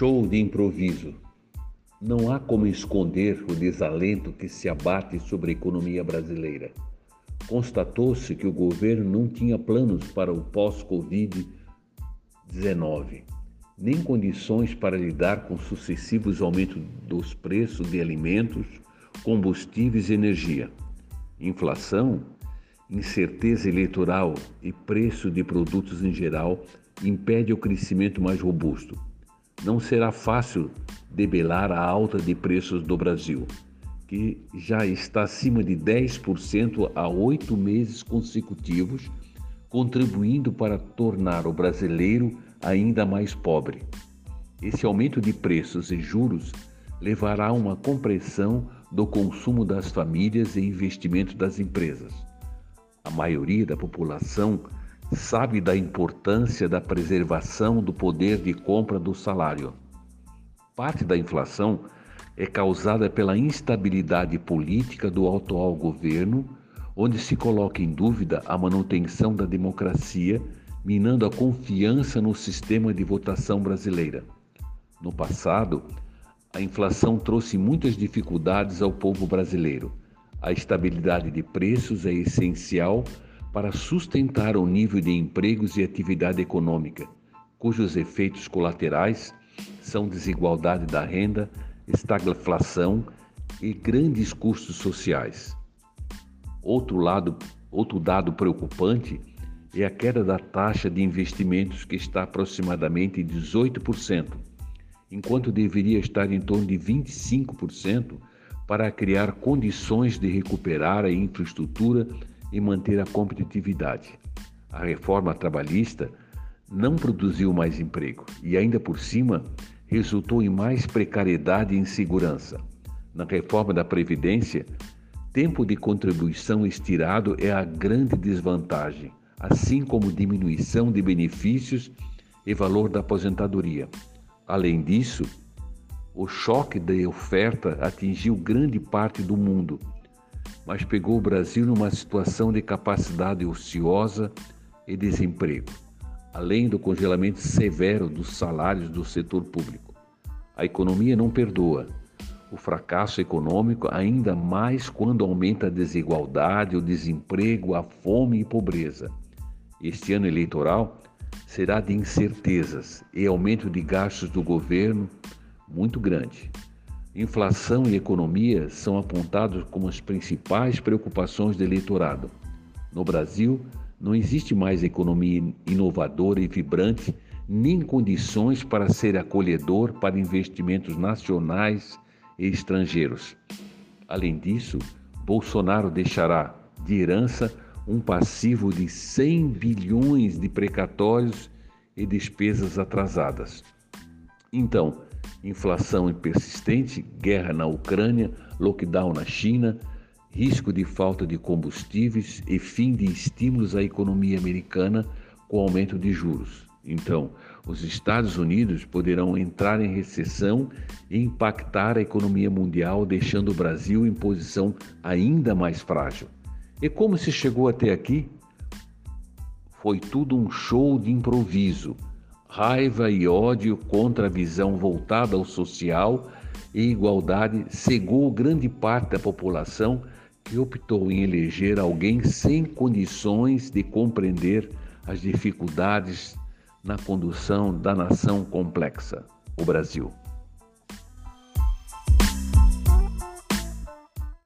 show de improviso. Não há como esconder o desalento que se abate sobre a economia brasileira. Constatou-se que o governo não tinha planos para o pós-Covid-19, nem condições para lidar com sucessivos aumentos dos preços de alimentos, combustíveis e energia. Inflação, incerteza eleitoral e preço de produtos em geral impede o crescimento mais robusto. Não será fácil debelar a alta de preços do Brasil, que já está acima de 10% há oito meses consecutivos, contribuindo para tornar o brasileiro ainda mais pobre. Esse aumento de preços e juros levará a uma compressão do consumo das famílias e investimento das empresas. A maioria da população sabe da importância da preservação do poder de compra do salário. Parte da inflação é causada pela instabilidade política do atual governo, onde se coloca em dúvida a manutenção da democracia, minando a confiança no sistema de votação brasileira. No passado, a inflação trouxe muitas dificuldades ao povo brasileiro. A estabilidade de preços é essencial para sustentar o nível de empregos e atividade econômica, cujos efeitos colaterais são desigualdade da renda, estagflação e grandes custos sociais. Outro lado, outro dado preocupante é a queda da taxa de investimentos que está aproximadamente em 18%, enquanto deveria estar em torno de 25% para criar condições de recuperar a infraestrutura e manter a competitividade. A reforma trabalhista não produziu mais emprego e, ainda por cima, resultou em mais precariedade e insegurança. Na reforma da Previdência, tempo de contribuição estirado é a grande desvantagem, assim como diminuição de benefícios e valor da aposentadoria. Além disso, o choque da oferta atingiu grande parte do mundo mas pegou o Brasil numa situação de capacidade ociosa e desemprego, além do congelamento severo dos salários do setor público. A economia não perdoa. O fracasso econômico, ainda mais quando aumenta a desigualdade, o desemprego, a fome e pobreza. Este ano eleitoral será de incertezas e aumento de gastos do governo muito grande. Inflação e economia são apontados como as principais preocupações do eleitorado. No Brasil, não existe mais economia inovadora e vibrante, nem condições para ser acolhedor para investimentos nacionais e estrangeiros. Além disso, Bolsonaro deixará de herança um passivo de 100 bilhões de precatórios e despesas atrasadas. Então, inflação persistente, guerra na Ucrânia, lockdown na China, risco de falta de combustíveis e fim de estímulos à economia americana com aumento de juros. Então, os Estados Unidos poderão entrar em recessão e impactar a economia mundial, deixando o Brasil em posição ainda mais frágil. E como se chegou até aqui? Foi tudo um show de improviso raiva e ódio contra a visão voltada ao social e igualdade cegou grande parte da população que optou em eleger alguém sem condições de compreender as dificuldades na condução da nação complexa, o Brasil.